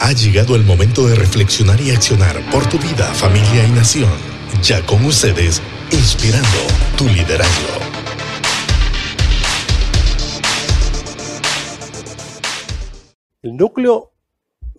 Ha llegado el momento de reflexionar y accionar por tu vida, familia y nación. Ya con ustedes, inspirando tu liderazgo. El núcleo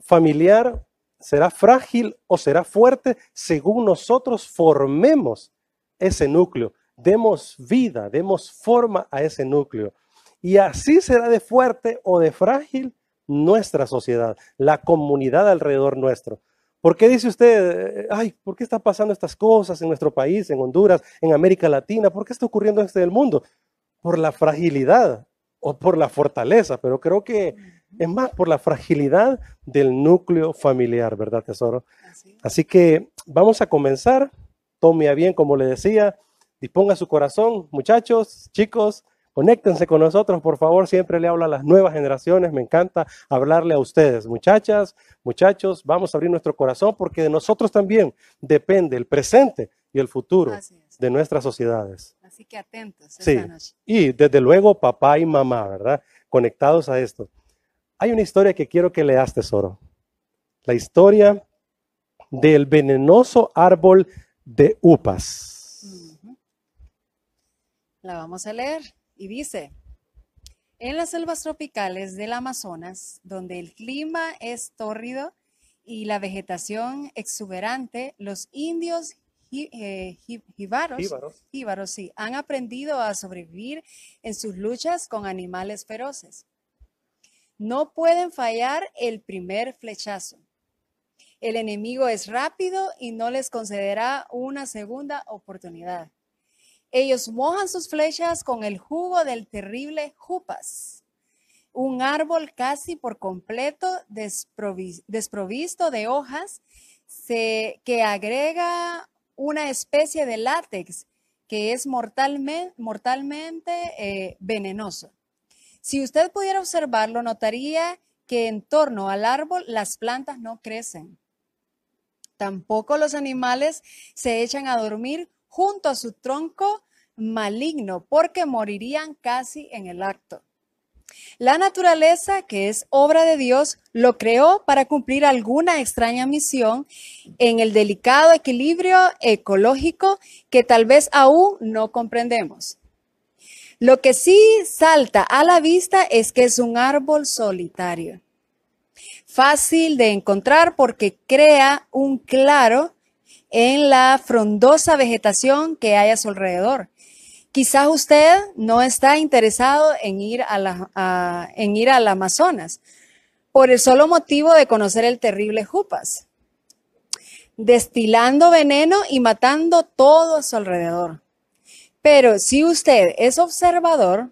familiar será frágil o será fuerte según nosotros formemos ese núcleo, demos vida, demos forma a ese núcleo. Y así será de fuerte o de frágil nuestra sociedad, la comunidad alrededor nuestro. ¿Por qué dice usted, ay, por qué están pasando estas cosas en nuestro país, en Honduras, en América Latina? ¿Por qué está ocurriendo esto en el mundo? Por la fragilidad o por la fortaleza, pero creo que es más por la fragilidad del núcleo familiar, ¿verdad, tesoro? Así, que vamos a comenzar. Tome a bien, como le decía, disponga su corazón, muchachos, chicos, Conéctense con nosotros, por favor. Siempre le hablo a las nuevas generaciones. Me encanta hablarle a ustedes. Muchachas, muchachos, vamos a abrir nuestro corazón porque de nosotros también depende el presente y el futuro de nuestras sociedades. Así que atentos. Sí. Y desde luego papá y mamá, ¿verdad? Conectados a esto. Hay una historia que quiero que leas, tesoro. La historia del venenoso árbol de upas. La vamos a leer y dice, en las selvas tropicales del Amazonas, donde el clima es tórrido y la vegetación exuberante, los indios eh, jíbaros, sí, han aprendido a sobrevivir en sus luchas con animales feroces. No pueden fallar el primer flechazo. El enemigo es rápido y no les concederá una segunda oportunidad. Ellos mojan sus flechas con el jugo del terrible jupas, un árbol casi por completo desprovisto de hojas que agrega una especie de látex que es mortalmente, eh, venenoso. Si usted pudiera observarlo, notaría que en torno al árbol las plantas no crecen. Tampoco los animales se echan a dormir junto a su tronco maligno, porque morirían casi en el acto. La naturaleza, que es obra de Dios, lo creó para cumplir alguna extraña misión en el delicado equilibrio ecológico que tal vez aún no comprendemos. Lo que sí salta a la vista es que es un árbol solitario, fácil de encontrar porque crea un claro en la frondosa vegetación que hay a su alrededor. Quizás usted no está interesado en ir, a la, en ir al Amazonas por el solo motivo de conocer el terrible Jupas, destilando veneno y matando todo a su alrededor. Pero si usted es observador,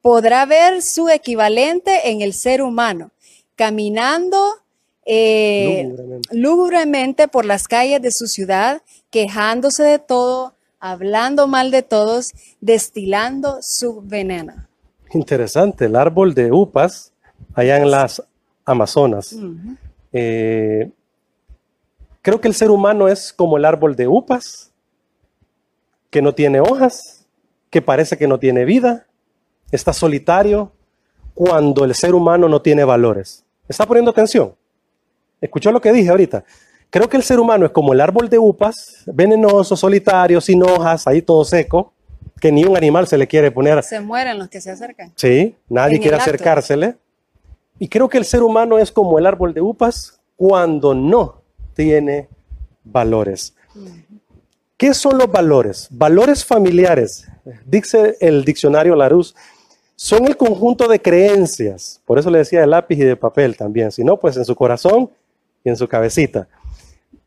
podrá ver su equivalente en el ser humano, caminando eh, lúgubremente por las calles de su ciudad, quejándose de todo, hablando mal de todos, destilando su veneno. Interesante, el árbol de upas allá en las Amazonas. Eh, creo que el ser humano es como el árbol de upas, que no tiene hojas, que parece que no tiene vida, está solitario cuando el ser humano no tiene valores. ¿Está poniendo atención? ¿Escuchó lo que dije ahorita? Creo que el ser humano es como el árbol de upas, venenoso, solitario, sin hojas, ahí todo seco, que ni un animal se le quiere poner. Se mueren los que se acercan. Sí, nadie quiere acercársele. Y creo que el ser humano es como el árbol de upas cuando no tiene valores. ¿Qué son los valores? Valores familiares, dice el diccionario Larousse, son el conjunto de creencias. Por eso le decía de lápiz y de papel también. Si no, pues en su corazón y en su cabecita.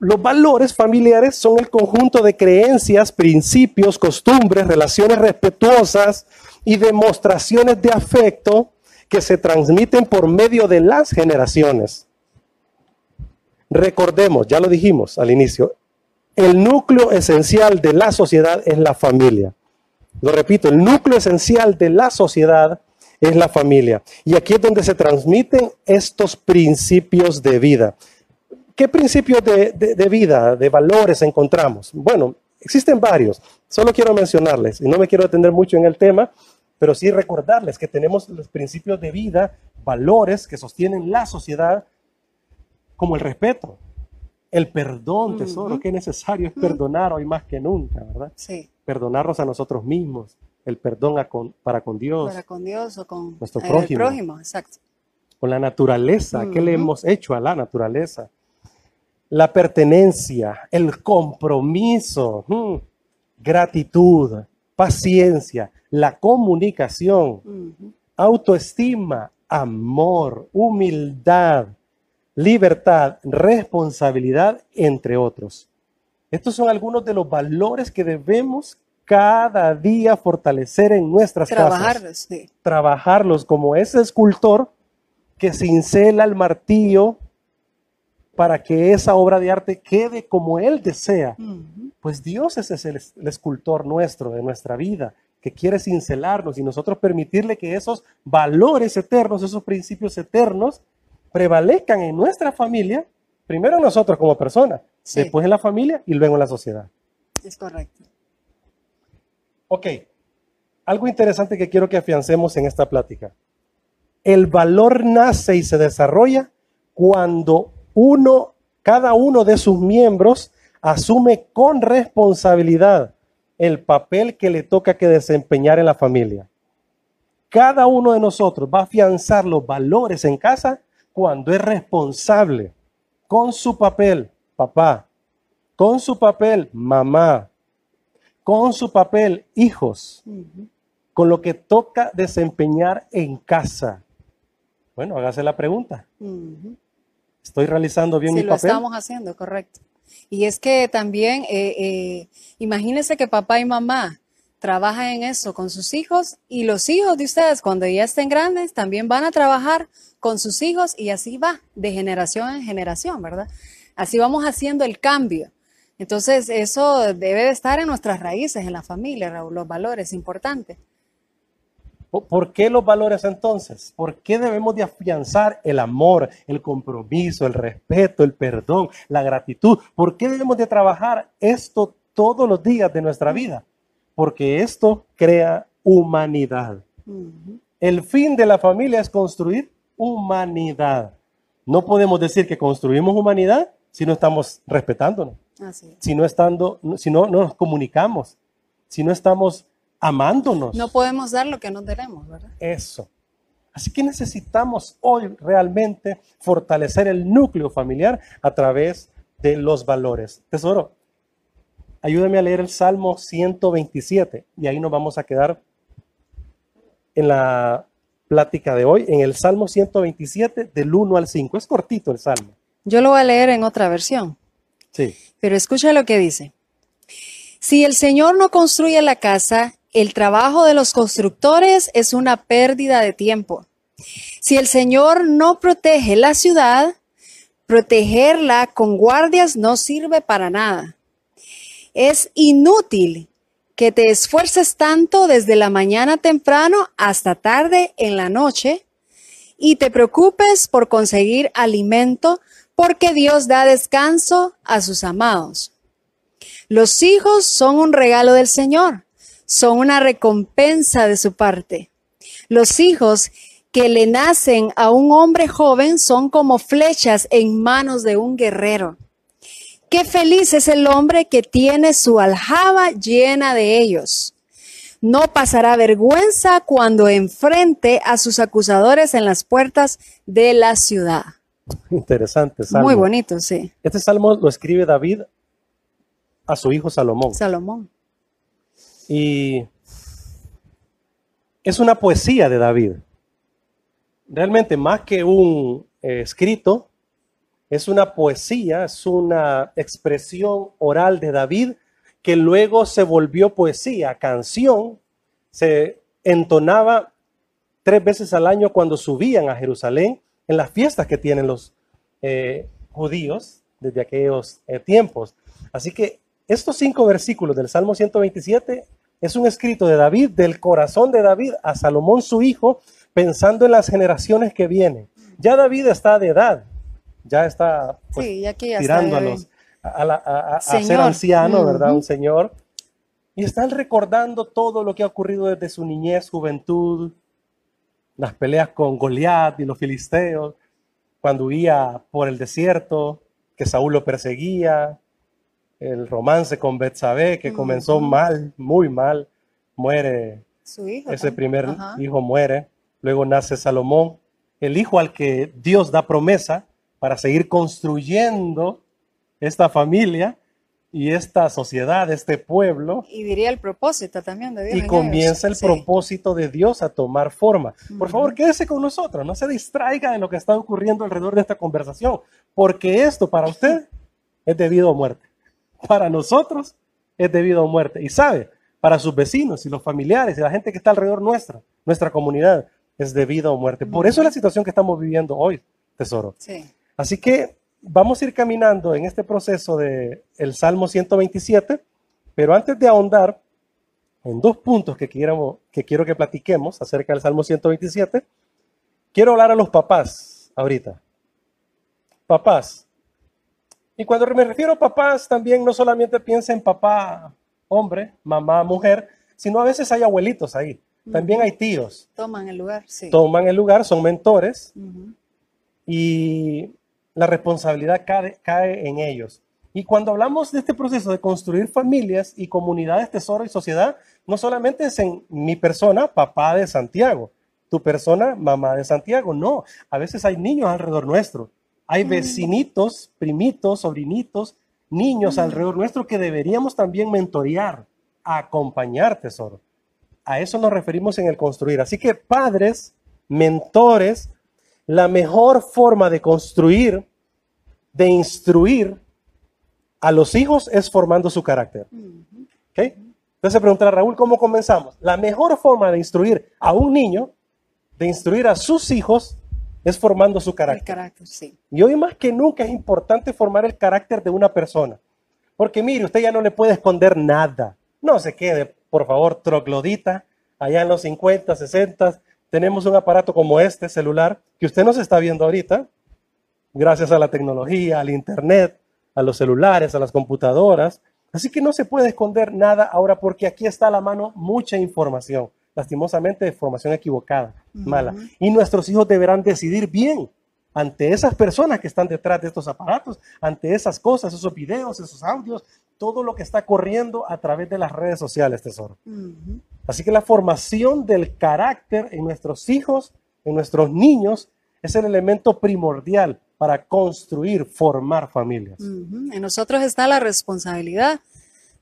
Los valores familiares son el conjunto de creencias, principios, costumbres, relaciones respetuosas y demostraciones de afecto que se transmiten por medio de las generaciones. Recordemos, ya lo dijimos al inicio, el núcleo esencial de la sociedad es la familia. Lo repito, el núcleo esencial de la sociedad es la familia. Y aquí es donde se transmiten estos principios de vida. ¿Qué principios de, vida, de valores encontramos? Bueno, existen varios. Solo quiero mencionarles, y no me quiero detener mucho en el tema, pero sí recordarles que tenemos los principios de vida, valores que sostienen la sociedad, como el respeto, el perdón, tesoro, Ujú. qué necesario es perdonar hoy más que nunca, ¿verdad? Sí, Perdonarnos a nosotros mismos, el perdón a con- para con Dios, para con Dios o con Nuestro eh, prójimo. el prójimo, exacto. con la naturaleza, qué le hemos hecho a la naturaleza. La pertenencia, el compromiso, mm, gratitud, paciencia, la comunicación, autoestima, amor, humildad, libertad, responsabilidad, entre otros. Estos son algunos de los valores que debemos cada día fortalecer en nuestras Trabajar, casas. sí. Trabajarlos como ese escultor que cincela el martillo para que esa obra de arte quede como él desea. Pues Dios ese es el, es- el escultor nuestro, de nuestra vida, que quiere cincelarnos y nosotros permitirle que esos valores eternos, esos principios eternos, prevalezcan en nuestra familia, primero nosotros como personas, Sí. después en la familia y luego en la sociedad. Es correcto. Ok, algo interesante que quiero que afiancemos en esta plática. El valor nace y se desarrolla cuando uno, cada uno de sus miembros asume con responsabilidad el papel que le toca que desempeñar en la familia. Cada uno de nosotros va a afianzar los valores en casa cuando es responsable con su papel, papá, con su papel, mamá, con su papel, hijos, con lo que toca desempeñar en casa. Bueno, hágase la pregunta. ¿Estoy realizando bien Sí, mi lo papel? estamos haciendo, correcto. Y es que también, eh, eh, imagínense que papá y mamá trabajan en eso con sus hijos y los hijos de ustedes cuando ya estén grandes también van a trabajar con sus hijos y así va, de generación en generación, ¿verdad? Así vamos haciendo el cambio. Entonces, eso debe de estar en nuestras raíces, en la familia, Raúl, los valores, importante. ¿Por- ¿Por qué los valores entonces? ¿Por qué debemos de afianzar el amor, el compromiso, el respeto, el perdón, la gratitud? ¿Por qué debemos de trabajar esto todos los días de nuestra vida? Porque esto crea humanidad. El fin de la familia es construir humanidad. No podemos decir que construimos humanidad si no estamos respetándonos, Así es. si no, estando, si no, no nos comunicamos, si no estamos amándonos. No podemos dar lo que no tenemos, ¿verdad? Eso. Así que necesitamos hoy realmente fortalecer el núcleo familiar a través de los valores. Tesoro, ayúdame a leer el Salmo 127 y ahí nos vamos a quedar en la plática de hoy, en el Salmo 127 del 1 al 5. Es cortito el Salmo. Yo lo voy a leer en otra versión. Sí. Pero escucha lo que dice. Si el Señor no construye la casa, el trabajo de los constructores es una pérdida de tiempo. Si el Señor no protege la ciudad, protegerla con guardias no sirve para nada. Es inútil que te esfuerces tanto desde la mañana temprano hasta tarde en la noche y te preocupes por conseguir alimento porque Dios da descanso a sus amados. Los hijos son un regalo del Señor, son una recompensa de su parte. Los hijos que le nacen a un hombre joven son como flechas en manos de un guerrero. Qué feliz es el hombre que tiene su aljaba llena de ellos. No pasará vergüenza cuando enfrente a sus acusadores en las puertas de la ciudad. Interesante salmo. Muy bonito, sí. Este salmo lo escribe David a su hijo Salomón. Salomón. Y es una poesía de David. Realmente más que un eh, escrito, es una poesía, es una expresión oral de David que luego se volvió poesía, canción, se entonaba tres veces al año cuando subían a Jerusalén en las fiestas que tienen los eh, judíos desde aquellos eh, tiempos. Así que estos cinco versículos del Salmo 127 es un escrito de David, del corazón de David a Salomón su hijo, pensando en las generaciones que vienen. Ya David está de edad, ya está pues, sí, ya ya está a, bien. los, a, la- a- a- a ser anciano, ¿verdad? Un señor. Y están recordando todo lo que ha ocurrido desde su niñez, juventud, las peleas con Goliat y los filisteos. cuando huía por el desierto, que Saúl lo perseguía, el romance con Betsabé, que comenzó mal, muy mal, muere, Su hijo. ese primer hijo muere, luego nace Salomón, el hijo al que Dios da promesa para seguir construyendo esta familia y esta sociedad, este pueblo, Y diría el propósito también de Dios. y en comienza el. Sí. propósito de Dios a tomar forma. Por favor, quédese con nosotros, no se distraiga de lo que está ocurriendo alrededor de esta conversación, porque esto para usted es debido a muerte. Para nosotros es debido a muerte. Y sabe, para sus vecinos y los familiares y la gente que está alrededor nuestra, nuestra comunidad, es debido a muerte. Por eso es la situación que estamos viviendo hoy, tesoro. Sí. Así que vamos a ir caminando en este proceso de el Salmo 127, pero antes de ahondar en dos puntos que quiero, que quiero que platiquemos acerca del Salmo 127, quiero hablar a los papás ahorita. Papás. Y cuando me refiero a papás, también no solamente piensa en papá hombre, mamá mujer, sino a veces hay abuelitos ahí. También hay tíos. Toman el lugar, sí. Toman el lugar, son mentores, y la responsabilidad cae, cae en ellos. Y cuando hablamos de este proceso de construir familias y comunidades, tesoro y sociedad, no solamente es en mi persona, papá de Santiago, tu persona, mamá de Santiago, no, a veces hay niños alrededor nuestro, hay vecinitos, primitos, sobrinitos, niños alrededor nuestro que deberíamos también mentorear, acompañar, tesoro. A eso nos referimos en el construir. Así que padres, mentores, la mejor forma de construir, de instruir a los hijos es formando su carácter. Entonces se preguntará Raúl, ¿cómo comenzamos? La mejor forma de instruir a un niño, de instruir a sus hijos, es formando su El carácter. carácter, sí. Y hoy más que nunca es importante formar el carácter de una persona. Porque mire, usted ya no le puede esconder nada. No se quede, por favor, troglodita. Allá en los 50, 60, tenemos un aparato como este celular que usted nos está viendo ahorita, gracias a la tecnología, al internet, a los celulares, a las computadoras. Así que no se puede esconder nada ahora porque aquí está a la mano mucha información. Lastimosamente, información equivocada, mala. Y nuestros hijos deberán decidir bien ante esas personas que están detrás de estos aparatos, ante esas cosas, esos videos, esos audios, todo lo que está corriendo a través de las redes sociales, tesoro. Así que la formación del carácter en nuestros hijos, en nuestros niños, es el elemento primordial para construir, formar familias. En nosotros está la responsabilidad,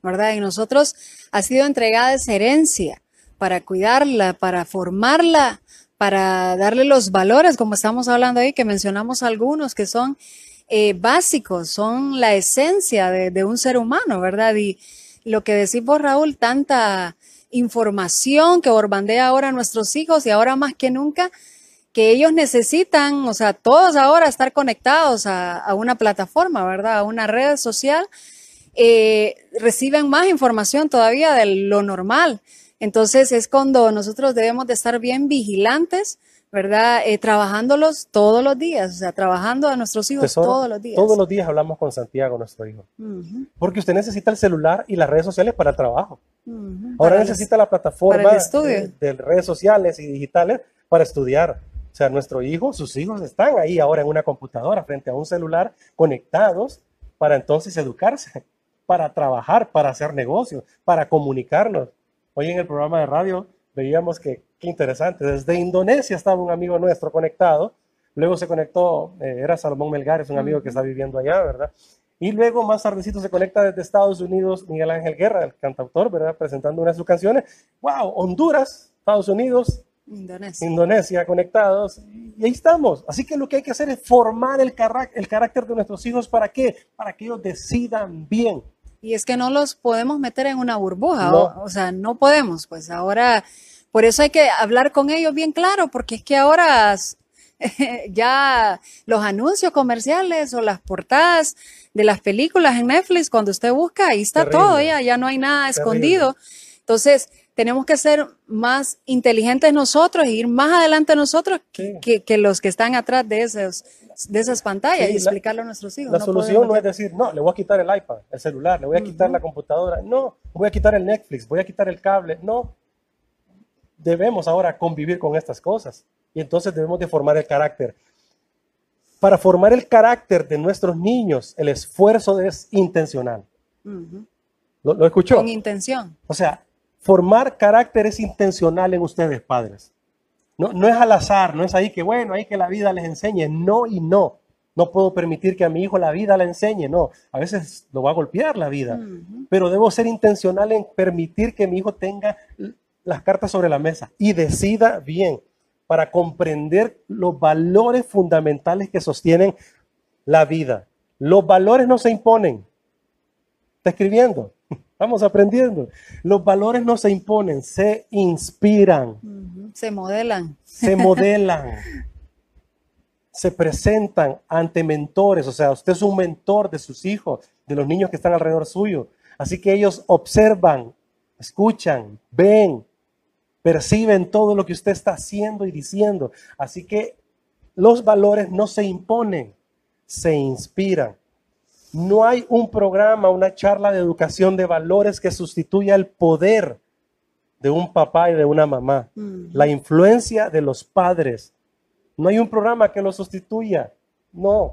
¿verdad? En nosotros ha sido entregada esa herencia para cuidarla, para formarla, para darle los valores, como estamos hablando ahí, que mencionamos algunos que son eh, básicos, son la esencia de, un ser humano, ¿verdad? Y lo que decís vos, Raúl, tanta información que borbandea ahora a nuestros hijos y ahora más que nunca que ellos necesitan, o sea, todos ahora estar conectados a, a una plataforma, ¿verdad? A una red social, eh, reciben más información todavía de lo normal. Entonces es cuando nosotros debemos de estar bien vigilantes, ¿verdad? Eh, trabajándolos todos los días, o sea, trabajando a nuestros hijos Tesoro, todos los días. Todos los días hablamos con Santiago, nuestro hijo. Porque usted necesita el celular y las redes sociales para el trabajo. Ahora Para necesita la plataforma de, de redes sociales y digitales para estudiar. O sea, nuestro hijo, sus hijos están ahí ahora en una computadora frente a un celular conectados para entonces educarse, para trabajar, para hacer negocios, para comunicarnos. Hoy en el programa de radio veíamos que, qué interesante, desde Indonesia estaba un amigo nuestro conectado, luego se conectó, eh, era Salomón Melgares, un amigo que está viviendo allá, ¿verdad? Y luego más tardecito se conecta desde Estados Unidos Miguel Ángel Guerra, el cantautor, ¿verdad? Presentando una de sus canciones. ¡Wow! Honduras, Estados Unidos, Indonesia. Indonesia conectados. Y ahí estamos. Así que lo que hay que hacer es formar el, el carácter de nuestros hijos. ¿Para qué? Para que ellos decidan bien. Y es que no los podemos meter en una burbuja, No. o, o sea, no podemos, pues ahora, por eso hay que hablar con ellos bien claro, porque es que ahora ya los anuncios comerciales o las portadas de las películas en Netflix, cuando usted busca, ahí está Terrible. todo, ya, ya no hay nada Terrible. escondido. Entonces, tenemos que ser más inteligentes nosotros e ir más adelante nosotros Sí. que, que los que están atrás de, esos, de esas pantallas Sí, y la- explicarlo a nuestros hijos. La No solución podemos no es decir, no, le voy a quitar el iPad, el celular, le voy a quitar la computadora. No, voy a quitar el Netflix, voy a quitar el cable. No. Debemos ahora convivir con estas cosas. Y entonces debemos de formar el carácter. para formar el carácter de nuestros niños, el esfuerzo es intencional. Ujú. ¿Lo, lo escuchó? Con intención. O sea, formar carácter es intencional en ustedes, padres. No, no es al azar, no es ahí que, bueno, ahí que la vida les enseñe. No y no. No puedo permitir que a mi hijo la vida le enseñe. No, a veces lo va a golpear la vida. Pero debo ser intencional en permitir que mi hijo tenga las cartas sobre la mesa y decida bien para comprender los valores fundamentales que sostienen la vida. Los valores no se imponen. Está escribiendo. Estamos aprendiendo. Los valores no se imponen, se inspiran. Se modelan. se modelan, se presentan ante mentores. O sea, usted es un mentor de sus hijos, de los niños que están alrededor suyo. Así que ellos observan, escuchan, ven, perciben todo lo que usted está haciendo y diciendo. Así que los valores no se imponen, se inspiran. No hay un programa, una charla de educación de valores que sustituya el poder de un papá y de una mamá. Ujú. La influencia de los padres. No hay un programa que lo sustituya. No.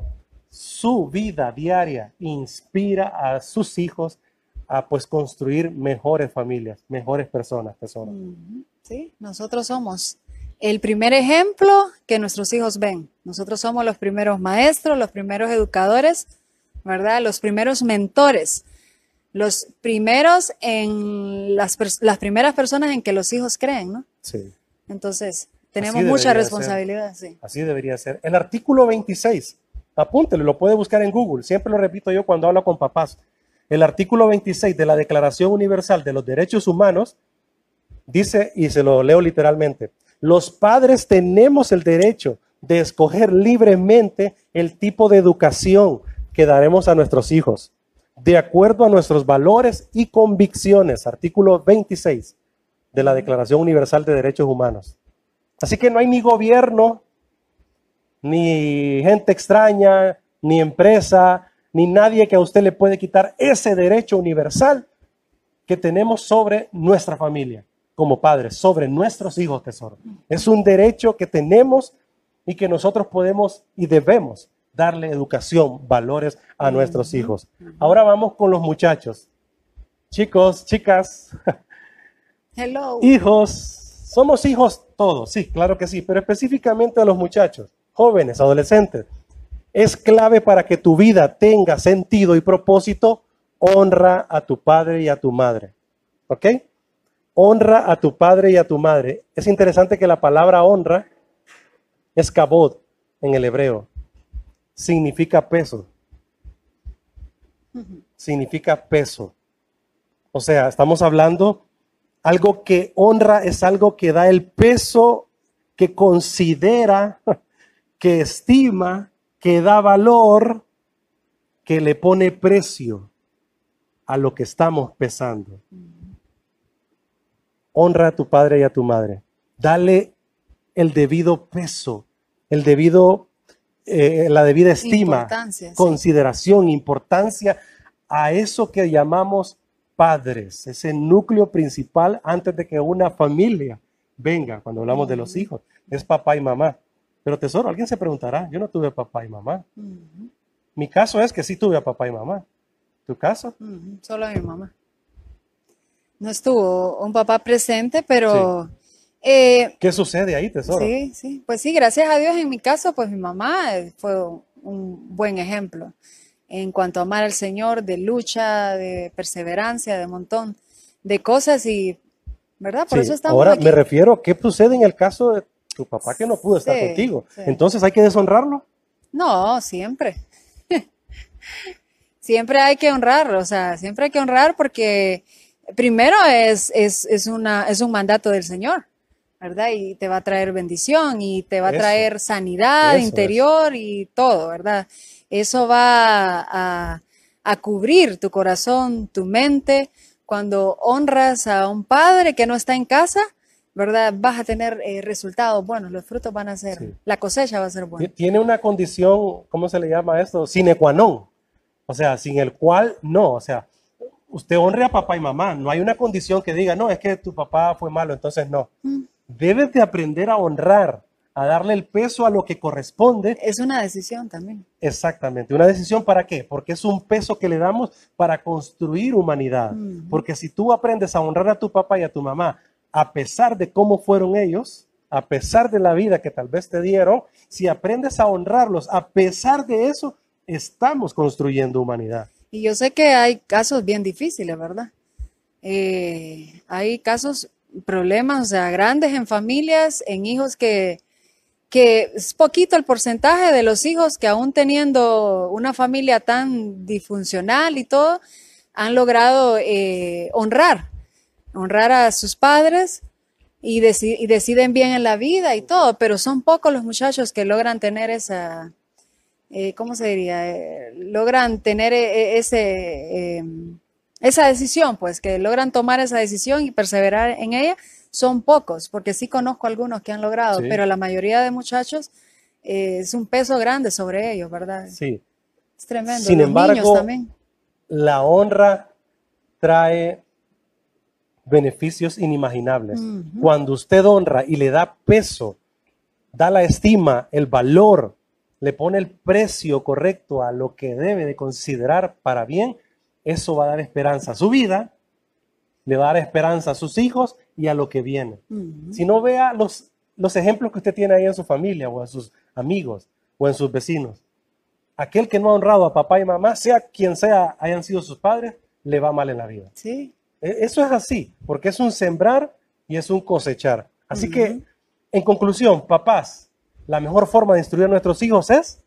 Su vida diaria inspira a sus hijos a pues construir mejores familias, mejores personas, tesoro. Ujú. Sí, nosotros somos el primer ejemplo que nuestros hijos ven. Nosotros somos los primeros maestros, los primeros educadores, ¿verdad? Los primeros mentores, los primeros en las, primeras personas en que los hijos creen, ¿no? Sí. Entonces, tenemos mucha ser. responsabilidad, sí. Así debería ser. El artículo 26, apúntelo, lo puede buscar en Google. Siempre lo repito yo cuando hablo con papás. El artículo 26 de la Declaración Universal de los Derechos Humanos dice, y se lo leo literalmente, los padres tenemos el derecho de escoger libremente el tipo de educación que daremos a nuestros hijos, de acuerdo a nuestros valores y convicciones. Artículo 26 de la Declaración Universal de Derechos Humanos. Así que no hay ni gobierno, ni gente extraña, ni empresa, ni nadie que a usted le puede quitar ese derecho universal que tenemos sobre nuestra familia como padres, sobre nuestros hijos, tesoro. Es un derecho que tenemos y que nosotros podemos y debemos darle educación, valores a nuestros hijos. Ahora vamos con los muchachos. Chicos, chicas, Hello. hijos, somos hijos todos, sí, claro que sí, pero específicamente a los muchachos, jóvenes, adolescentes. Es clave para que tu vida tenga sentido y propósito, honra a tu padre y a tu madre. ¿Ok? Honra a tu padre y a tu madre. Es interesante que la palabra honra es kabod en el hebreo. Significa peso. Significa peso. O sea, estamos hablando algo que honra es algo que da el peso, que considera, que estima, que da valor, que le pone precio a lo que estamos pesando. Honra a tu padre y a tu madre. Dale el debido peso, el debido, eh, la debida estima, Importancia, sí. consideración, importancia a eso que llamamos padres, ese núcleo principal antes de que una familia venga, cuando hablamos de los hijos, es papá y mamá. Pero tesoro, alguien se preguntará, yo no tuve papá y mamá. Mi caso es que sí tuve a papá y mamá. ¿Tu caso? Solo mi mamá. No estuvo un papá presente, pero eh, ¿Qué sucede ahí, tesoro? Sí, sí, pues sí, gracias a Dios en mi caso, pues mi mamá eh, fue un buen ejemplo en cuanto a amar al Señor, de lucha, de perseverancia, de montón de cosas y, ¿verdad? Por Sí, eso estamos Ahora aquí. me refiero a qué sucede en el caso de tu papá que no pudo estar Sí, contigo. sí. Entonces hay que deshonrarlo. No, siempre. Siempre hay que honrar, o sea, siempre hay que honrar porque primero es, es, es, una, es un mandato del Señor, ¿verdad? Y te va a traer bendición y te va a Eso, traer sanidad eso, interior y todo, ¿verdad? Eso va a, a cubrir tu corazón, tu mente. Cuando honras a un padre que no está en casa, ¿verdad? Vas a tener eh, resultados buenos, los frutos van a ser, Sí. la cosecha va a ser buena. Tiene una condición, ¿cómo se le llama esto? Sine qua non. O sea, sin el cual no. O sea, usted honre a papá y mamá. No hay una condición que diga, no, es que tu papá fue malo, entonces no. Mm. Debes de aprender a honrar a darle el peso a lo que corresponde. Es una decisión también. Exactamente. ¿Una decisión para qué? Porque es un peso que le damos para construir humanidad. Porque si tú aprendes a honrar a tu papá y a tu mamá, a pesar de cómo fueron ellos, a pesar de la vida que tal vez te dieron, si aprendes a honrarlos, a pesar de eso, estamos construyendo humanidad. Y yo sé que hay casos bien difíciles, ¿verdad? Eh, hay casos, problemas, o sea, grandes en familias, en hijos que, que es poquito el porcentaje de los hijos que aún teniendo una familia tan disfuncional y todo, han logrado eh, honrar, honrar a sus padres y, deci- y deciden bien en la vida y todo, pero son pocos los muchachos que logran tener esa, eh, ¿cómo se diría? Eh, logran tener eh, ese, eh, esa decisión, pues, que logran tomar esa decisión y perseverar en ella, son pocos, porque sí conozco algunos que han logrado, Sí. pero la mayoría de muchachos eh, es un peso grande sobre ellos, ¿verdad? Sí. Es tremendo. Sin Los niños embargo, también. La honra trae beneficios inimaginables. Cuando usted honra y le da peso, da la estima, el valor, le pone el precio correcto a lo que debe de considerar para bien, eso va a dar esperanza a su vida, le va a dar esperanza a sus hijos y a lo que viene. Si no vea los, los ejemplos que usted tiene ahí en su familia o en sus amigos o en sus vecinos. Aquel que no ha honrado a papá y mamá, sea quien sea hayan sido sus padres, le va mal en la vida. Sí, E- Eso es así, porque es un sembrar y es un cosechar. Así que, en conclusión, papás, la mejor forma de instruir a nuestros hijos es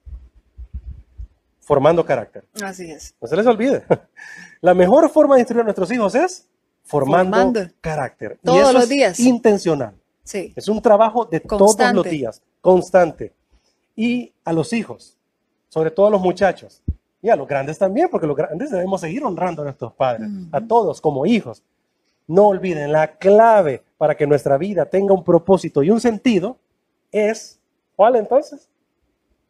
formando carácter. así es. No se les olvide. La mejor forma de instruir a nuestros hijos es formando, Formando. carácter. y Todos eso los es días. intencional. Sí, Es un trabajo de todos los días, constante. Y a los hijos, sobre todo a los muchachos, y a los grandes también, porque los grandes debemos seguir honrando a nuestros padres, a todos como hijos. No olviden, la clave para que nuestra vida tenga un propósito y un sentido es, ¿cuál entonces?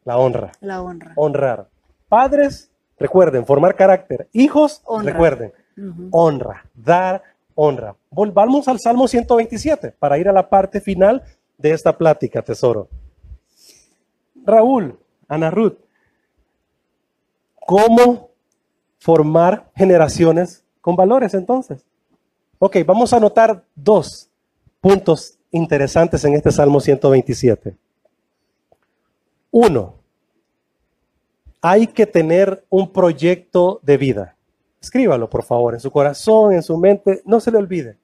La honra, la honra. honrar. Padres, recuerden, formar carácter. Hijos, Honra. recuerden, honra, dar honra. Volvamos al Salmo 127 para ir a la parte final de esta plática, tesoro. Raúl, Ana Ruth, ¿cómo formar generaciones con valores entonces? Ok, vamos a anotar dos puntos interesantes en este Salmo 127. Uno, hay que tener un proyecto de vida. Escríbalo, por favor, en su corazón, en su mente, no se le olvide.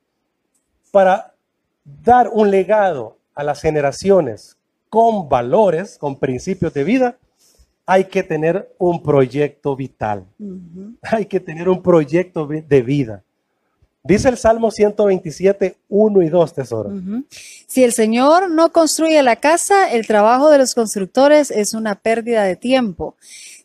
Para dar un legado a las generaciones con valores, con principios de vida, hay que tener un proyecto vital. Hay que tener un proyecto de vida. Dice el Salmo 127, 1 y 2, tesoro. Si el Señor no construye la casa, el trabajo de los constructores es una pérdida de tiempo.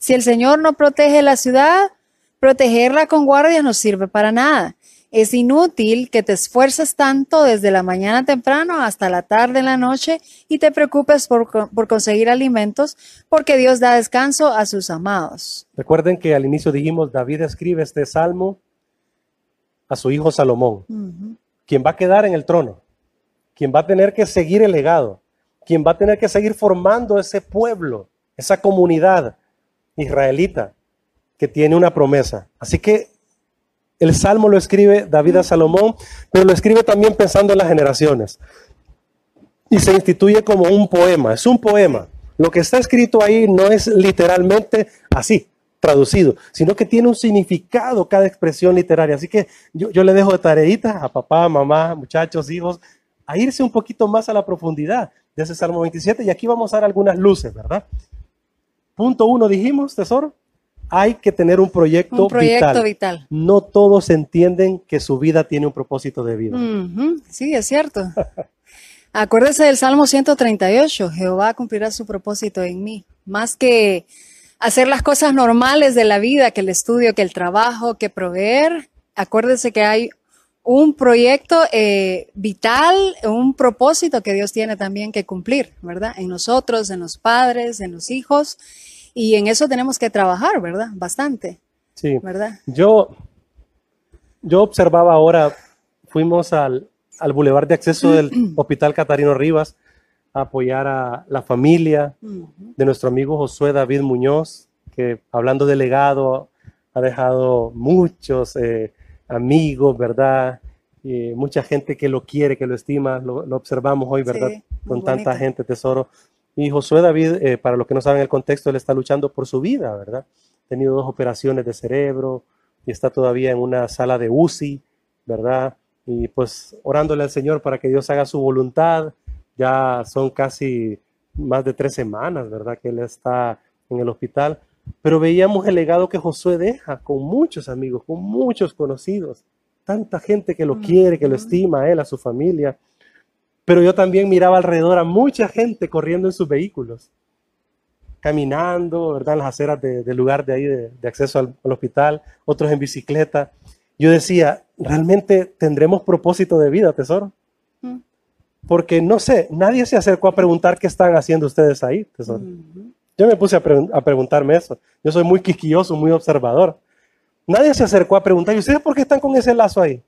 Si el Señor no protege la ciudad, protegerla con guardias no sirve para nada. Es inútil que te esfuerces tanto desde la mañana temprano hasta la tarde en la noche y te preocupes por, por conseguir alimentos, porque Dios da descanso a sus amados. Recuerden que al inicio dijimos, David escribe este salmo a su hijo Salomón. Quien va a quedar en el trono, quien va a tener que seguir el legado, quien va a tener que seguir formando ese pueblo, esa comunidad israelita que tiene una promesa. Así que el salmo lo escribe David a Salomón, pero lo escribe también pensando en las generaciones. Y se instituye como un poema, es un poema. Lo que está escrito ahí no es literalmente así, traducido, sino que tiene un significado cada expresión literaria. Así que yo, yo le dejo de tareita a papá, mamá, muchachos, hijos, a irse un poquito más a la profundidad de ese Salmo 27 y aquí vamos a dar algunas luces, ¿verdad? Punto uno, dijimos, tesoro, hay que tener un proyecto, Un proyecto vital. vital. No todos entienden que su vida tiene un propósito de vida. Ujú, Sí, es cierto. Acuérdese del Salmo 138, Jehová cumplirá su propósito en mí. Más que hacer las cosas normales de la vida, que el estudio, que el trabajo, que proveer, acuérdese que hay un proyecto eh, vital, un propósito que Dios tiene también que cumplir, ¿verdad? En nosotros, en los padres, en los hijos, y en eso tenemos que trabajar, ¿verdad? Bastante, Sí. ¿verdad? Yo, yo observaba ahora, fuimos al, al bulevar de acceso del Hospital Catarino Rivas a apoyar a la familia de nuestro amigo Josué David Muñoz, que hablando de legado ha dejado muchos eh, amigos, ¿verdad? Y mucha gente que lo quiere, que lo estima, lo, lo observamos hoy, ¿verdad? Sí, Con tanta gente, tesoro. Y Josué David, eh, para los que no saben el contexto, él está luchando por su vida, ¿verdad? Ha tenido dos operaciones de cerebro y está todavía en una sala de UCI, ¿verdad? Y pues orándole al Señor para que Dios haga su voluntad. Ya son casi más de tres semanas, ¿verdad? Que él está en el hospital. Pero veíamos el legado que Josué deja con muchos amigos, con muchos conocidos, tanta gente que lo quiere, que lo estima a él, a su familia. Pero yo también miraba alrededor a mucha gente corriendo en sus vehículos, caminando, ¿verdad? En las aceras de- del lugar de ahí de, de acceso al, al hospital, otros en bicicleta. Yo decía, ¿realmente tendremos propósito de vida, tesoro? Porque no sé, nadie se acercó a preguntar qué están haciendo ustedes ahí, tesoro. Ujú. Yo me puse a, pregun- a preguntarme eso. Yo soy muy quisquilloso, muy observador. Nadie se acercó a preguntar, ¿y ustedes por qué están con ese lazo ahí?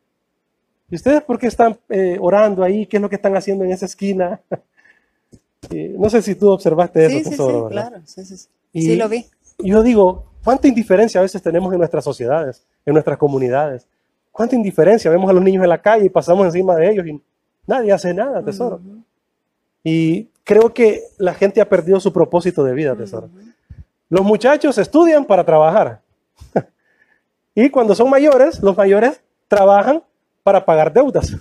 ¿Y ustedes por qué están eh, orando ahí? ¿Qué es lo que están haciendo en esa esquina? Y no sé si tú observaste eso, Sí, sí, sí, tesoro, ¿verdad? claro. Sí, sí, sí. Y Sí, lo vi. Yo digo, ¿cuánta indiferencia a veces tenemos en nuestras sociedades, en nuestras comunidades? ¿Cuánta indiferencia? Vemos a los niños en la calle y pasamos encima de ellos y nadie hace nada, tesoro. Ujú. Y creo que la gente ha perdido su propósito de vida, tesoro. Ujú. Los muchachos estudian para trabajar. y cuando son mayores, los mayores trabajan para pagar deudas.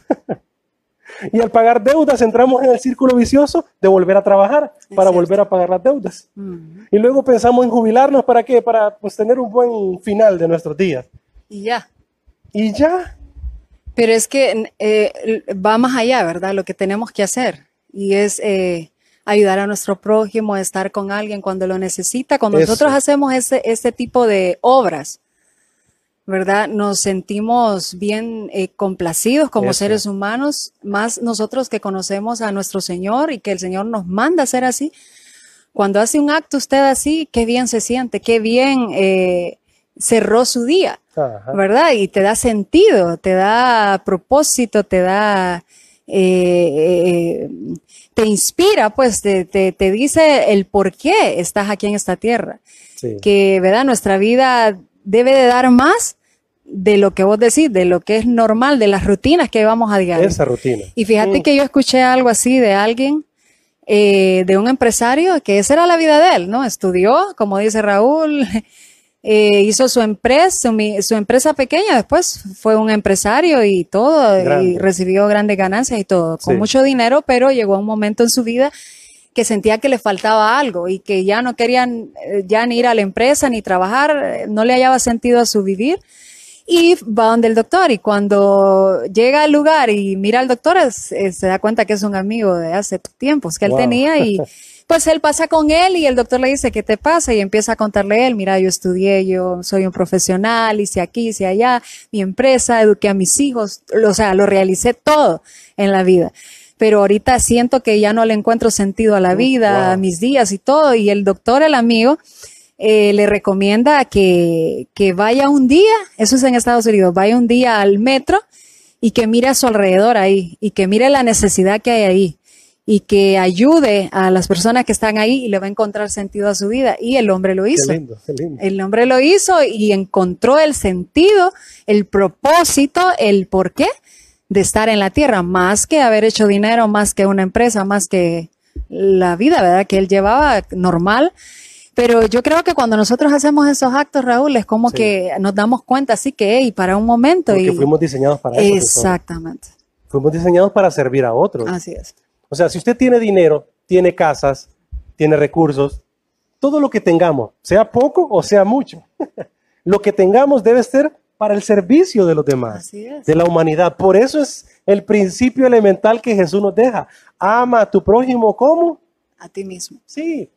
y al pagar deudas entramos en el círculo vicioso de volver a trabajar para volver a pagar las deudas. Ujú. Y luego pensamos en jubilarnos para qué? Para pues, tener un buen final de nuestros días. Y ya. Y ya, Pero es que eh, va más allá, ¿verdad? Lo que tenemos que hacer. Y es eh, ayudar a nuestro prójimo, estar con alguien cuando lo necesita. Cuando Eso. nosotros hacemos ese, este tipo de obras, ¿verdad? Nos sentimos bien eh, complacidos como Eso. seres humanos, más nosotros que conocemos a nuestro Señor y que el Señor nos manda a ser así. Cuando hace un acto usted así, qué bien se siente, qué bien eh, cerró su día. Ajá. ¿verdad? Y te da sentido, te da propósito, te da, eh, eh, te inspira, pues te, te, te dice el por qué estás aquí en esta tierra. Sí. Que, ¿verdad? Nuestra vida debe de dar más de lo que vos decís, de lo que es normal, de las rutinas que vamos a diario. Esa rutina. Y fíjate Mm. que yo escuché algo así de alguien, eh, de un empresario, que esa era la vida de él, ¿no? Estudió, como dice Raúl, eh, hizo su empresa, su, empresa pequeña, después fue un empresario y todo, y Grande. recibió grandes ganancias y todo, con Sí. mucho dinero, pero llegó un momento en su vida que sentía que le faltaba algo y que ya no querían eh, ya ni ir a la empresa ni trabajar, eh, no le hallaba sentido a su vivir y va donde el doctor y cuando llega al lugar y mira al doctor es- se da cuenta que es un amigo de hace tiempos que él Wow. tenía y pues él pasa con él y el doctor le dice, ¿qué te pasa? Y empieza a contarle él, mira, yo estudié, yo soy un profesional, hice aquí, hice allá, mi empresa, eduqué a mis hijos, o sea, lo realicé todo en la vida. Pero ahorita siento que ya no le encuentro sentido a la vida, a mis días y todo. Y el doctor, el amigo, eh, le recomienda que, que vaya un día, eso es en Estados Unidos, vaya un día al metro y que mire a su alrededor ahí y que mire la necesidad que hay ahí y que ayude a las personas que están ahí y le va a encontrar sentido a su vida. Y el hombre lo Qué hizo. lindo, qué lindo. El hombre lo hizo y encontró el sentido, el propósito, el porqué de estar en la tierra, más que haber hecho dinero, más que una empresa, más que la vida, ¿verdad? Que él llevaba normal. Pero yo creo que cuando nosotros hacemos esos actos, Raúl, es como Sí. que nos damos cuenta, así que, y para un momento. Porque y, fuimos diseñados para eso. exactamente. Fuimos diseñados para servir a otros. Así es. O sea, si usted tiene dinero, tiene casas, tiene recursos, todo lo que tengamos, sea poco o sea mucho, lo que tengamos debe ser para el servicio de los demás, de la humanidad. Por eso es el principio elemental que Jesús nos deja. Ama a tu prójimo como A ti mismo. Sí.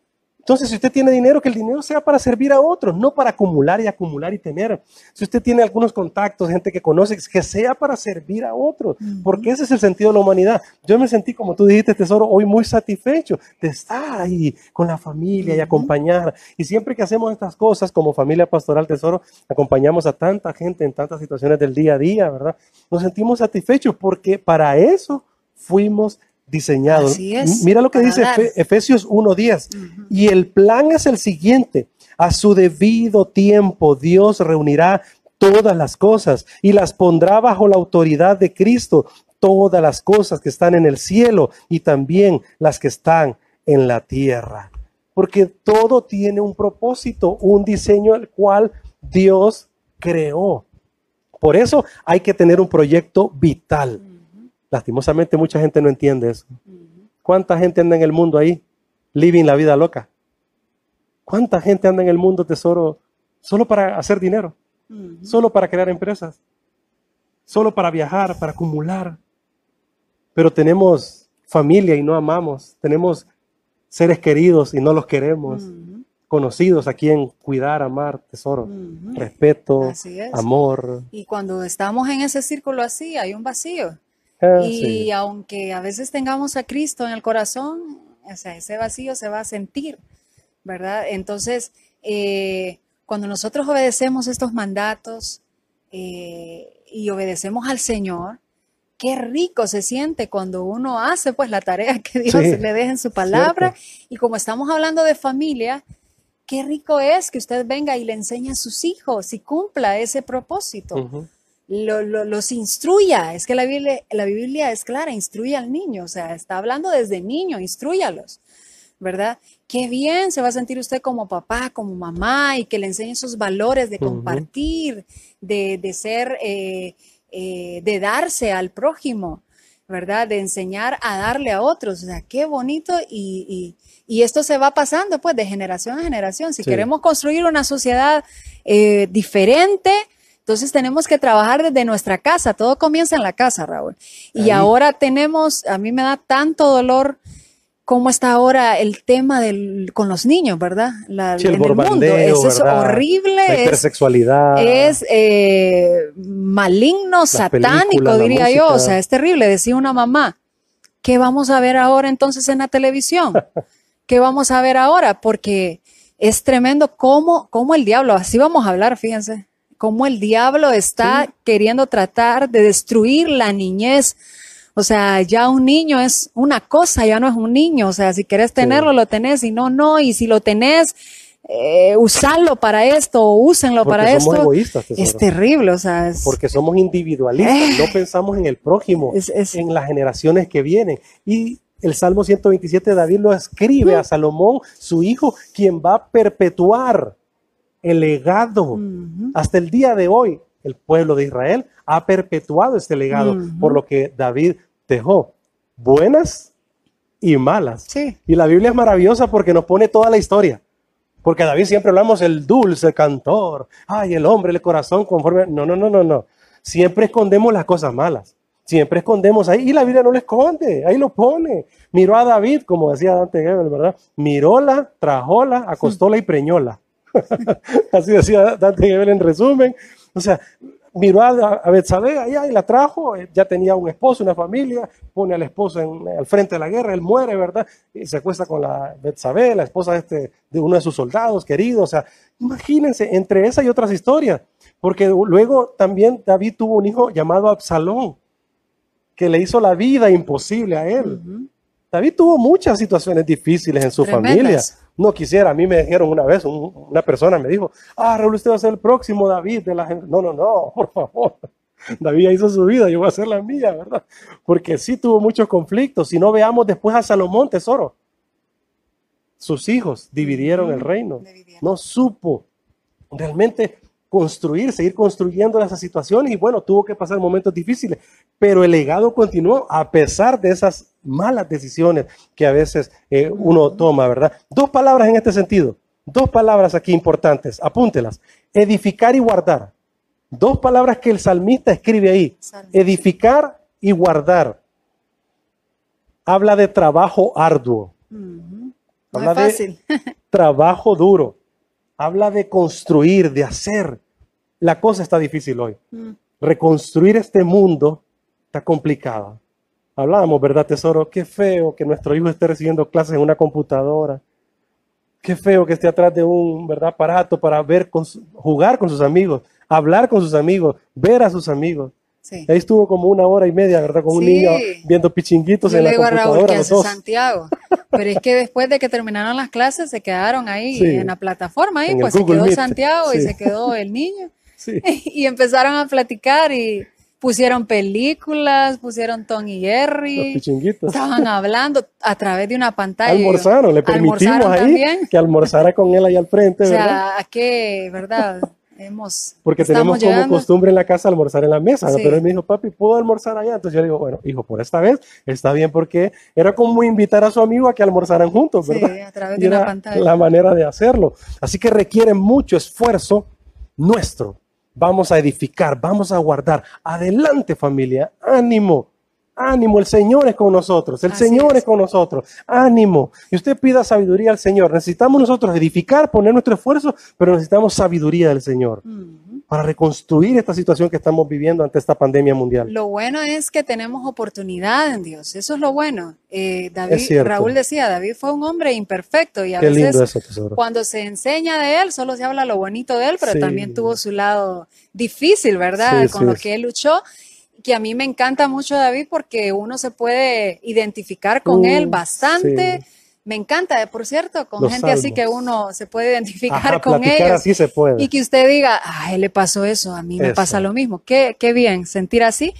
Entonces, si usted tiene dinero, que el dinero sea para servir a otros, no para acumular y acumular y tener. Si usted tiene algunos contactos, gente que conoce, que sea para servir a otros, porque ese es el sentido de la humanidad. Yo me sentí, como tú dijiste, tesoro, hoy muy satisfecho de estar ahí con la familia y acompañar. Y siempre que hacemos estas cosas como familia pastoral, tesoro, acompañamos a tanta gente en tantas situaciones del día a día, ¿verdad? Nos sentimos satisfechos porque para eso fuimos diseñado. Así es, Mira lo que dice. Efe- Efesios 1.10. Ujú. Y el plan es el siguiente. A su debido tiempo Dios reunirá todas las cosas y las pondrá bajo la autoridad de Cristo. Todas las cosas que están en el cielo y también las que están en la tierra. Porque todo tiene un propósito, un diseño el cual Dios creó. Por eso hay que tener un proyecto vital. Lastimosamente mucha gente no entiende eso. ¿Cuánta gente anda en el mundo ahí living la vida loca? ¿Cuánta gente anda en el mundo, tesoro, solo para hacer dinero? Solo para crear empresas? Solo para viajar, para acumular? Pero tenemos familia y no amamos. Tenemos seres queridos y no los queremos. Conocidos a quien cuidar, amar, tesoro. Respeto, amor. Y cuando estamos en ese círculo así, hay un vacío. Ah, Y sí. aunque a veces tengamos a Cristo en el corazón, o sea, ese vacío se va a sentir, ¿verdad? Entonces, eh, cuando nosotros obedecemos estos mandatos eh, y obedecemos al Señor, qué rico se siente cuando uno hace pues la tarea que Dios Sí, le deja en su palabra. Y como estamos hablando de familia, qué rico es que usted venga y le enseñe a sus hijos y cumpla ese propósito. Lo- lo- los instruya. Es que la Biblia, la Biblia es clara, instruye al niño, o sea, está hablando desde niño, instruyalos, ¿verdad? Qué bien se va a sentir usted como papá, como mamá, y que le enseñe esos valores de compartir, de, de ser, eh, eh, de darse al prójimo, ¿verdad? De enseñar a darle a otros, o sea, qué bonito y, y- y esto se va pasando pues de generación a generación. Si Sí. queremos construir una sociedad eh, diferente, entonces tenemos que trabajar desde nuestra casa. Todo comienza en la casa, Raúl. Y Ahí. ahora tenemos, a mí me da tanto dolor cómo está ahora el tema del, con los niños, ¿verdad? La, Sí, el en el mundo. Eso es ¿verdad? La horrible, es, es eh, maligno, satánico, diría yo. O sea, es terrible. Decía una mamá, ¿qué vamos a ver ahora entonces en la televisión? ¿Qué vamos a ver ahora? Porque es tremendo cómo, cómo el diablo, así vamos a hablar, fíjense, cómo el diablo está Sí. queriendo tratar de destruir la niñez. O sea, ya un niño es una cosa, ya no es un niño. O sea, si quieres tenerlo, lo tenés, y no, no. Y si lo tenés, eh, usarlo para esto o úsenlo Porque para somos esto. egoístas. Es terrible, o sea, es, porque somos individualistas, no pensamos en el prójimo, es- es- en las generaciones que vienen. Y el Salmo 127, David lo escribe a Salomón, su hijo, quien va a perpetuar el legado. Hasta el día de hoy, el pueblo de Israel ha perpetuado este legado, por lo que David dejó buenas y malas. Sí. Y la Biblia es maravillosa porque nos pone toda la historia. Porque a David siempre hablamos el dulce cantor, ay, el hombre, el corazón conforme. No, no, no, no, no. Siempre escondemos las cosas malas. Siempre escondemos ahí. Y la Biblia no lo esconde, ahí lo pone. Miró a David, como decía Dante Gebel, ¿verdad? Miróla, trajóla, acostóla y preñóla. Así decía Dante Gebel en resumen. O sea, miró a, a Betsabé allá la trajo, eh, ya tenía un esposo, una familia, pone al esposo en- al frente de la guerra, él muere, ¿verdad? Y se acuesta con la Betsabé, la esposa de, este, de uno de sus soldados queridos. O sea, imagínense, entre esa y otras historias, porque luego también David tuvo un hijo llamado Absalón, que le hizo la vida imposible a él. David tuvo muchas situaciones difíciles en su Tremendas. familia. No quisiera, a mí me dijeron una vez, un- una persona me dijo, ah, Raúl, usted va a ser el próximo David de la gente. No, no, no, por favor. David hizo su vida, yo voy a hacer la mía, ¿verdad? Porque sí tuvo muchos conflictos. Si no veamos después a Salomón, tesoro. Sus hijos dividieron el reino. Dividieron. No supo realmente construir, seguir construyendo esas situaciones y bueno, tuvo que pasar momentos difíciles, pero el legado continuó a pesar de esas malas decisiones que a veces eh, uno toma, ¿verdad? Dos palabras en este sentido, dos palabras aquí importantes, apúntelas, edificar y guardar. Dos palabras que el salmista escribe ahí, edificar y guardar. Habla de trabajo arduo, Ujú. No Habla es de- fácil. trabajo duro. Habla de construir, de hacer. La cosa está difícil hoy. Mm. Reconstruir este mundo está complicado. Hablábamos, ¿verdad, tesoro? Qué feo que nuestro hijo esté recibiendo clases en una computadora. Qué feo que esté atrás de un, ¿verdad, aparato para ver, con su- jugar con sus amigos, hablar con sus amigos, ver a sus amigos. Sí. Ahí estuvo como una hora y media, ¿verdad? Con un niño viendo pichinguitos Yo en le la digo a Raúl computadora, que los hace. Santiago. Pero es que después de que terminaron las clases se quedaron ahí Sí. en la plataforma ahí, En pues se quedó Meet. Santiago y se quedó el niño. Sí. Y empezaron a platicar y pusieron películas, pusieron Tom y Los Jerry. pichinguitos. Estaban hablando a través de una pantalla. Almorzaron, le permitimos ¿almorzaron ahí también? que almorzara con él ahí al frente, O ¿verdad? sea, ¿a qué, verdad? Hemos, Porque tenemos como llegando- costumbre en la casa almorzar en la mesa. Sí. pero él me dijo, papi, ¿puedo almorzar allá? Entonces yo le digo, bueno, hijo, por esta vez está bien porque era como invitar a su amigo a que almorzaran juntos, Sí, ¿verdad? a través Y de una era pantalla. la manera de hacerlo. Así que requiere mucho esfuerzo nuestro. Vamos a edificar, vamos a guardar. Adelante familia, ánimo. Ánimo, el Señor es con nosotros, el Así Señor es. es con nosotros. Ánimo. Y usted pida sabiduría al Señor. Necesitamos nosotros edificar, poner nuestro esfuerzo, pero necesitamos sabiduría del Señor Ujú. Para reconstruir esta situación que estamos viviendo ante esta pandemia mundial. Lo bueno es que tenemos oportunidad en Dios. Eso es lo bueno. Eh, David. Raúl decía, David fue un hombre imperfecto y a Qué veces eso, cuando se enseña de él, solo se habla lo bonito de él, pero Sí. también tuvo su lado difícil, ¿verdad? Sí, Con sí, lo que él luchó. Que a mí me encanta mucho David porque uno se puede identificar con él bastante. sí. Me encanta, por cierto, con Los gente así que uno se puede identificar Ajá, con ellos así se puede. y que usted diga, a él le pasó eso, a mí me Eso. pasa lo mismo. Qué, qué bien sentir así.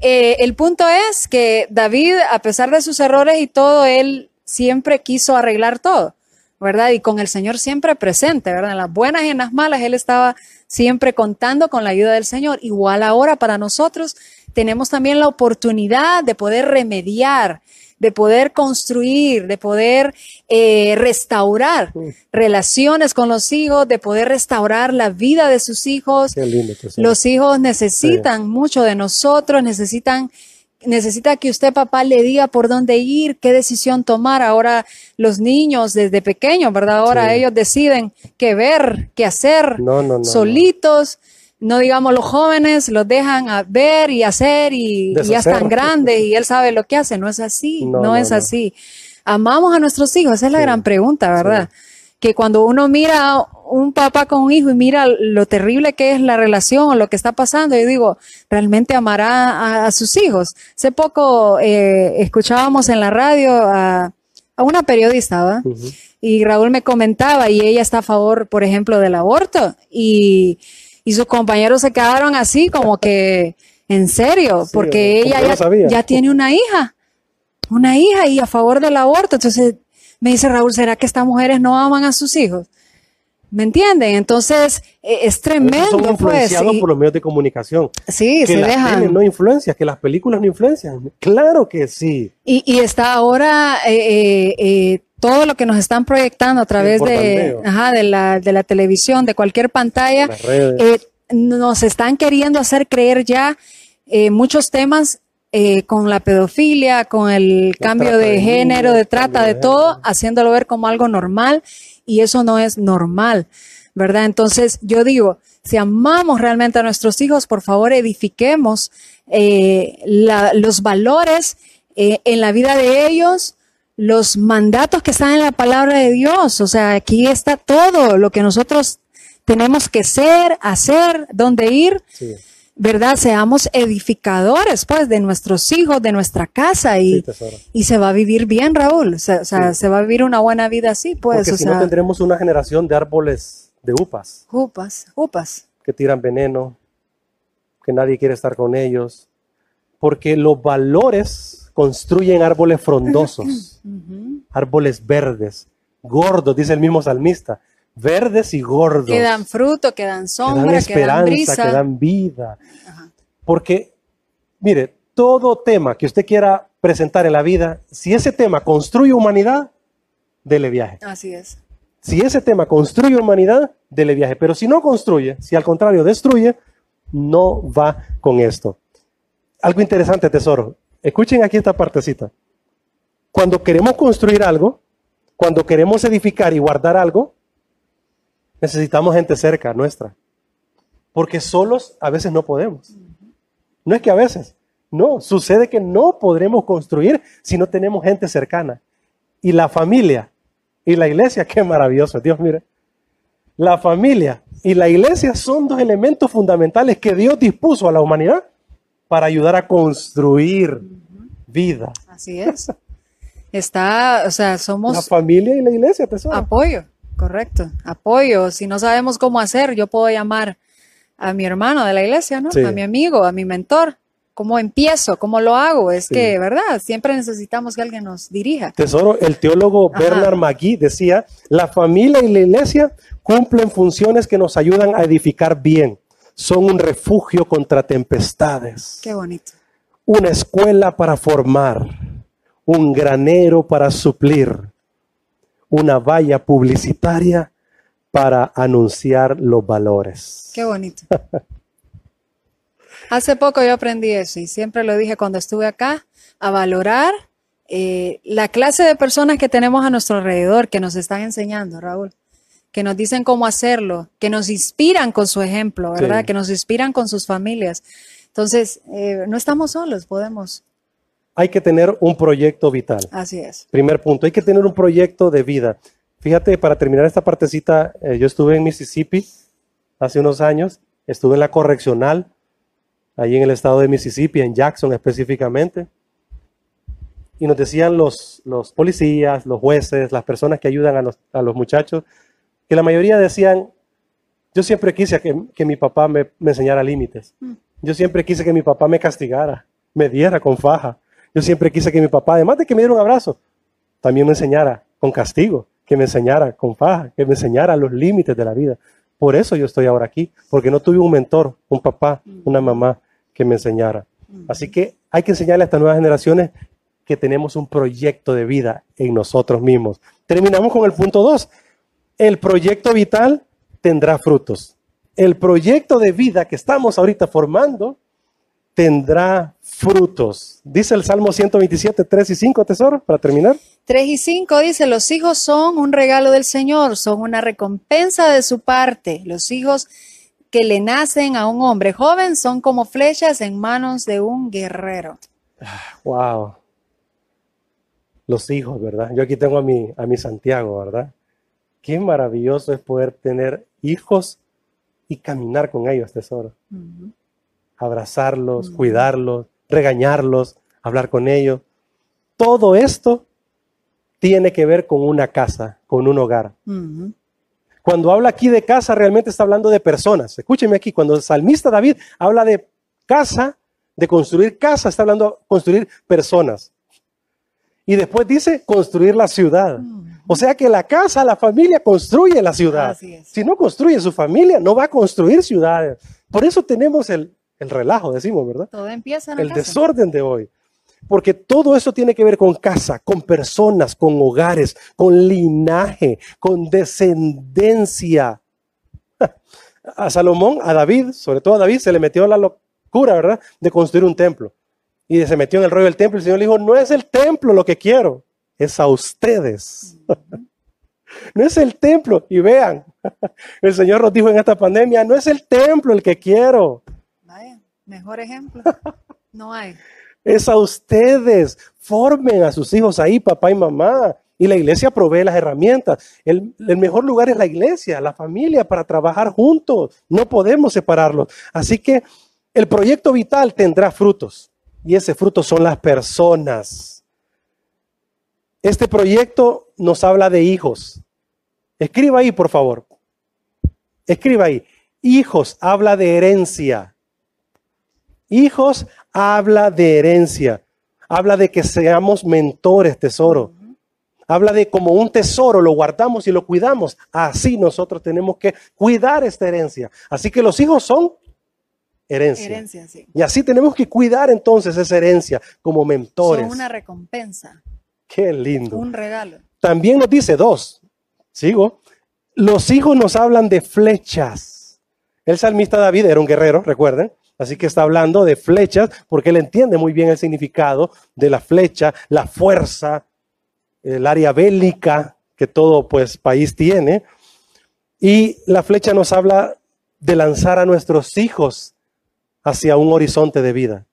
Eh, el punto es que David, a pesar de sus errores y todo, él siempre quiso arreglar todo, ¿verdad? Y con el Señor siempre presente, ¿verdad? En las buenas y en las malas, él estaba siempre contando con la ayuda del Señor. Igual ahora para nosotros tenemos también la oportunidad de poder remediar, de poder construir, de poder eh, restaurar relaciones con los hijos, de poder restaurar la vida de sus hijos. Qué lindo tesoro. Los hijos necesitan mucho de nosotros, necesitan necesita que usted papá le diga por dónde ir, qué decisión tomar. Ahora los niños desde pequeños, ¿verdad? Ahora Sí. ellos deciden qué ver, qué hacer, No, no, no, solitos. No digamos los jóvenes, los dejan a ver y hacer y, y ya están grandes y él sabe lo que hace. No es así, No, no, no, es no. así. Amamos a nuestros hijos, esa es la Sí, gran pregunta, ¿verdad? Que cuando uno mira un papá con un hijo y mira lo terrible que es la relación o lo que está pasando, yo digo, ¿realmente amará a, a sus hijos? Hace poco eh, escuchábamos en la radio a, a una periodista. Ujú. Y Raúl me comentaba y ella está a favor, por ejemplo, del aborto y, y sus compañeros se quedaron así como que, en serio, Sí, porque ella ya, tiene una hija, una hija y a favor del aborto. Entonces me dice Raúl, ¿será que estas mujeres no aman a sus hijos? ¿Me entienden? Entonces eh, es tremendo, Son pues. influenciados y- por los medios de comunicación. sí, que se dejan. no influencia, que las películas no influencian. Claro que sí. Y, y está ahora eh, eh, eh, todo lo que nos están proyectando a través de, ajá, de, la, de la televisión, de cualquier pantalla, eh, nos están queriendo hacer creer ya eh, muchos temas eh, con la pedofilia, con el La cambio de de género, de trata, de de todo, género. haciéndolo ver como algo normal y eso no es normal, ¿verdad? Entonces yo digo, si amamos realmente a nuestros hijos, por favor edifiquemos eh, la- los valores eh, en la vida de ellos, los mandatos que están en la palabra de Dios. O sea, aquí está todo lo que nosotros tenemos que ser, hacer, dónde ir, Sí, ¿verdad? Seamos edificadores, pues, de nuestros hijos, de nuestra casa y, sí, y se va a vivir bien, Raúl. O sea, o sea, Sí. se va a vivir una buena vida así, pues, Porque o si sea, no tendremos una generación de árboles de upas upas, upas. que tiran veneno, que nadie quiere estar con ellos. Porque los valores construyen árboles frondosos, árboles verdes, gordos, dice el mismo salmista, verdes y gordos. Que dan fruto, que dan que dan sombra, que dan esperanza, brisa. que dan vida. Ajá. Porque, mire, todo tema que usted quiera presentar en la vida, si ese tema construye humanidad, dele viaje. Así es. Si ese tema construye humanidad, dele viaje. Pero si no construye, si al contrario destruye, no va con esto. Algo interesante, tesoro. Escuchen aquí esta partecita. Cuando queremos construir algo, cuando queremos edificar y guardar algo, necesitamos gente cerca nuestra. Porque solos a veces no podemos. No es que a veces, no, sucede que no podremos construir si no tenemos gente cercana. Y la familia y la iglesia, qué maravilloso, Dios mire. La familia y la iglesia son dos elementos fundamentales que Dios dispuso a la humanidad para ayudar a construir vida. Así es. Está, o sea, La somos familia y la iglesia, tesoro. apoyo, correcto, apoyo. Si no sabemos cómo hacer, yo puedo llamar a mi hermano de la iglesia, ¿no? Sí. A mi amigo, a mi mentor. ¿Cómo empiezo? ¿Cómo lo hago? Es Sí. que, ¿verdad? Siempre necesitamos que alguien nos dirija. Tesoro, el teólogo Ajá. Bernard Magui decía, la familia y la iglesia cumplen funciones que nos ayudan a edificar bien. Son un refugio contra tempestades, Qué bonito. una escuela para formar, un granero para suplir, una valla publicitaria para anunciar los valores. Qué bonito. Hace poco yo aprendí eso y siempre lo dije cuando estuve acá, a valorar eh, la clase de personas que tenemos a nuestro alrededor, que nos están enseñando, Raúl, que nos dicen cómo hacerlo, que nos inspiran con su ejemplo, ¿verdad? Sí. Que nos inspiran con sus familias. Entonces, eh, no estamos solos, podemos. Hay que tener un proyecto vital. Así es. Primer punto, hay que tener un proyecto de vida. Fíjate, para terminar esta partecita, eh, yo estuve en Mississippi hace unos años, estuve en la correccional, ahí en el estado de Mississippi, en Jackson específicamente, y nos decían los, los policías, los jueces, las personas que ayudan a los, a los muchachos, que la mayoría decían, yo siempre quise que, que mi papá me, me enseñara límites, yo siempre quise que mi papá me castigara, me diera con faja, yo siempre quise que mi papá, además de que me diera un abrazo, también me enseñara con castigo, que me enseñara con faja, que me enseñara los límites de la vida. Por eso yo estoy ahora aquí, porque no tuve un mentor, un papá, una mamá que me enseñara. Así que hay que enseñarle a estas nuevas generaciones que tenemos un proyecto de vida en nosotros mismos. Terminamos con el punto 2. El proyecto vital tendrá frutos. El proyecto de vida que estamos ahorita formando tendrá frutos. Dice el Salmo 127, 3 y 5, tesoro, para terminar. 3 y 5 dice, los hijos son un regalo del Señor, son una recompensa de su parte. Los hijos que le nacen a un hombre joven son como flechas en manos de un guerrero. Wow. Los hijos, ¿verdad? Yo aquí tengo a mi, a mi Santiago, ¿verdad? Qué maravilloso es poder tener hijos y caminar con ellos, tesoro. Abrazarlos, cuidarlos, regañarlos, hablar con ellos. Todo esto tiene que ver con una casa, con un hogar. Cuando habla aquí de casa, realmente está hablando de personas. Escúcheme aquí, cuando el salmista David habla de casa, de construir casa, está hablando de construir personas. Y después dice construir la ciudad. O sea que la casa, la familia construye la ciudad. Si no construye su familia, no va a construir ciudades. Por eso tenemos el, el relajo, decimos, ¿verdad? Todo empieza en la El casa. desorden de hoy. Porque todo eso tiene que ver con casa, con personas, con hogares, con linaje, con descendencia. A Salomón, a David, sobre todo a David, se le metió la locura, ¿verdad? De construir un templo. Y se metió en el rollo del templo y el Señor le dijo, no es el templo lo que quiero, es a ustedes. No es el templo. Y vean, el Señor nos dijo en esta pandemia, no es el templo el que quiero, Vaya, mejor ejemplo. No hay. Es a ustedes. Formen a sus hijos ahí, papá y mamá. Y la iglesia provee las herramientas. El, el mejor lugar es la iglesia, la familia, para trabajar juntos. No podemos separarlos. Así que el proyecto vital tendrá frutos. Y ese fruto son las personas. Este proyecto nos habla de hijos. Escriba ahí, por favor. Escriba ahí. Hijos habla de herencia. Hijos habla de herencia. Habla de que seamos mentores, tesoro. Habla de como un tesoro, lo guardamos y lo cuidamos. Así nosotros tenemos que cuidar esta herencia. Así que los hijos son herencia. Herencia, sí. Y así tenemos que cuidar entonces esa herencia como mentores. Son una recompensa, Qué lindo. un regalo. También nos dice dos. Sigo. Los hijos nos hablan de flechas. El salmista David era un guerrero, recuerden. Así que está hablando de flechas porque él entiende muy bien el significado de la flecha, la fuerza, el área bélica que todo pues país tiene. Y la flecha nos habla de lanzar a nuestros hijos hacia un horizonte de vida.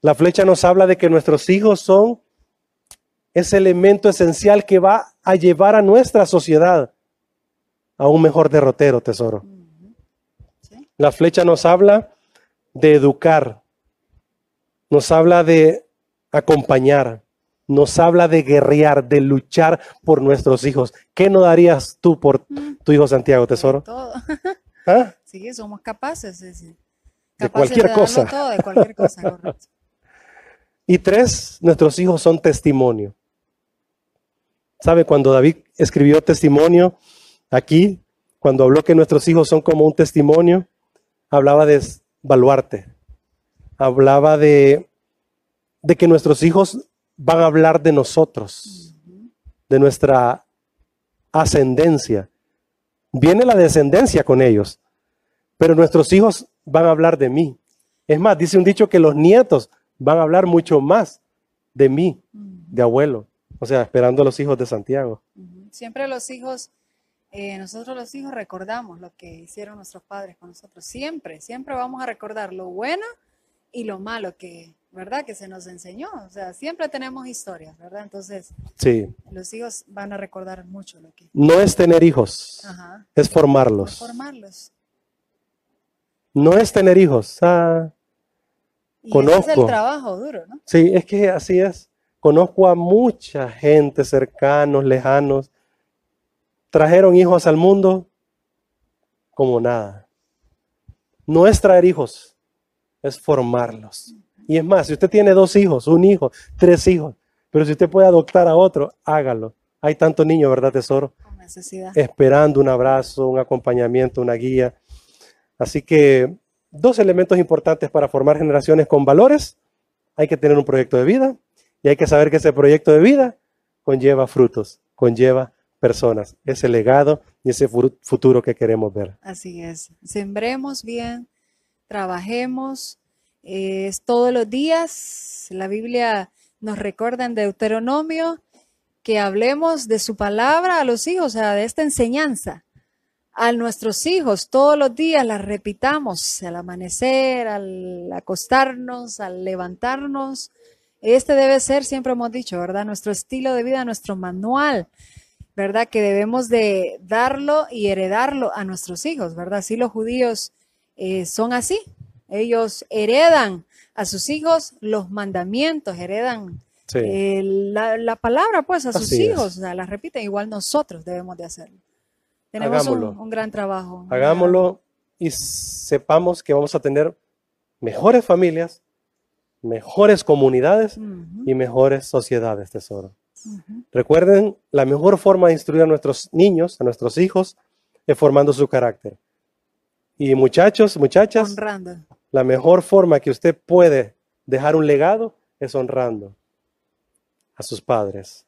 La flecha nos habla de que nuestros hijos son ese elemento esencial que va a llevar a nuestra sociedad a un mejor derrotero, tesoro. Sí. La flecha nos habla de educar, nos habla de acompañar, nos habla de guerrear, de luchar por nuestros hijos. ¿Qué no darías tú por Mm, tu hijo Santiago, tesoro? Todo. ¿Ah? Sí, somos capaces, es decir, De capaces cualquier darlo cosa. todo, de cualquier cosa, correcto. Y tres, nuestros hijos son testimonio. ¿Sabe? Cuando David escribió testimonio aquí, cuando habló que nuestros hijos son como un testimonio, hablaba de baluarte. Hablaba de, de que nuestros hijos van a hablar de nosotros, de nuestra ascendencia. Viene la descendencia con ellos, pero nuestros hijos van a hablar de mí. Es más, dice un dicho que los nietos van a hablar mucho más de mí, de abuelo. O sea, esperando a los hijos de Santiago. Siempre los hijos, eh, nosotros los hijos recordamos lo que hicieron nuestros padres con nosotros. Siempre, siempre vamos a recordar lo bueno y lo malo que, ¿verdad? Que se nos enseñó. O sea, siempre tenemos historias, ¿verdad? Entonces, Sí, los hijos van a recordar mucho lo que... no es tener hijos, Ajá. es formarlos. Formarlos. No es tener hijos. Ah, Y ese es Conozco. el trabajo duro, ¿no? sí, es que así es. Conozco a mucha gente cercanos, lejanos. Trajeron hijos al mundo como nada. No es traer hijos, es formarlos. Y es más, si usted tiene dos hijos, un hijo, tres hijos, pero si usted puede adoptar a otro, hágalo. Hay tantos niños, ¿verdad, tesoro? Con necesidad. esperando un abrazo, un acompañamiento, una guía. Así que dos elementos importantes para formar generaciones con valores. Hay que tener un proyecto de vida y hay que saber que ese proyecto de vida conlleva frutos, conlleva personas, ese legado y ese futuro que queremos ver. Así es. Sembremos bien, trabajemos, eh, todos los días. La Biblia nos recuerda en Deuteronomio que hablemos de su palabra a los hijos, o sea, de esta enseñanza a nuestros hijos todos los días, la repitamos al amanecer, al acostarnos, al levantarnos. Este debe ser, siempre hemos dicho, ¿verdad? Nuestro estilo de vida, nuestro manual. ¿verdad? Que debemos de darlo y heredarlo a nuestros hijos, ¿verdad? Así los judíos eh, son así. Ellos heredan a sus hijos los mandamientos, heredan Sí. eh, la, la palabra, pues, a sus es. hijos, o sea, la repiten. Igual nosotros debemos de hacerlo. Tenemos un, Hagámoslo. un gran trabajo. Hagámoslo y sepamos que vamos a tener mejores familias, mejores comunidades y mejores sociedades, tesoro. Recuerden, la mejor forma de instruir a nuestros niños, a nuestros hijos, es formando su carácter. Y muchachos, muchachas, honrando. la mejor forma que usted puede dejar un legado es honrando a sus padres.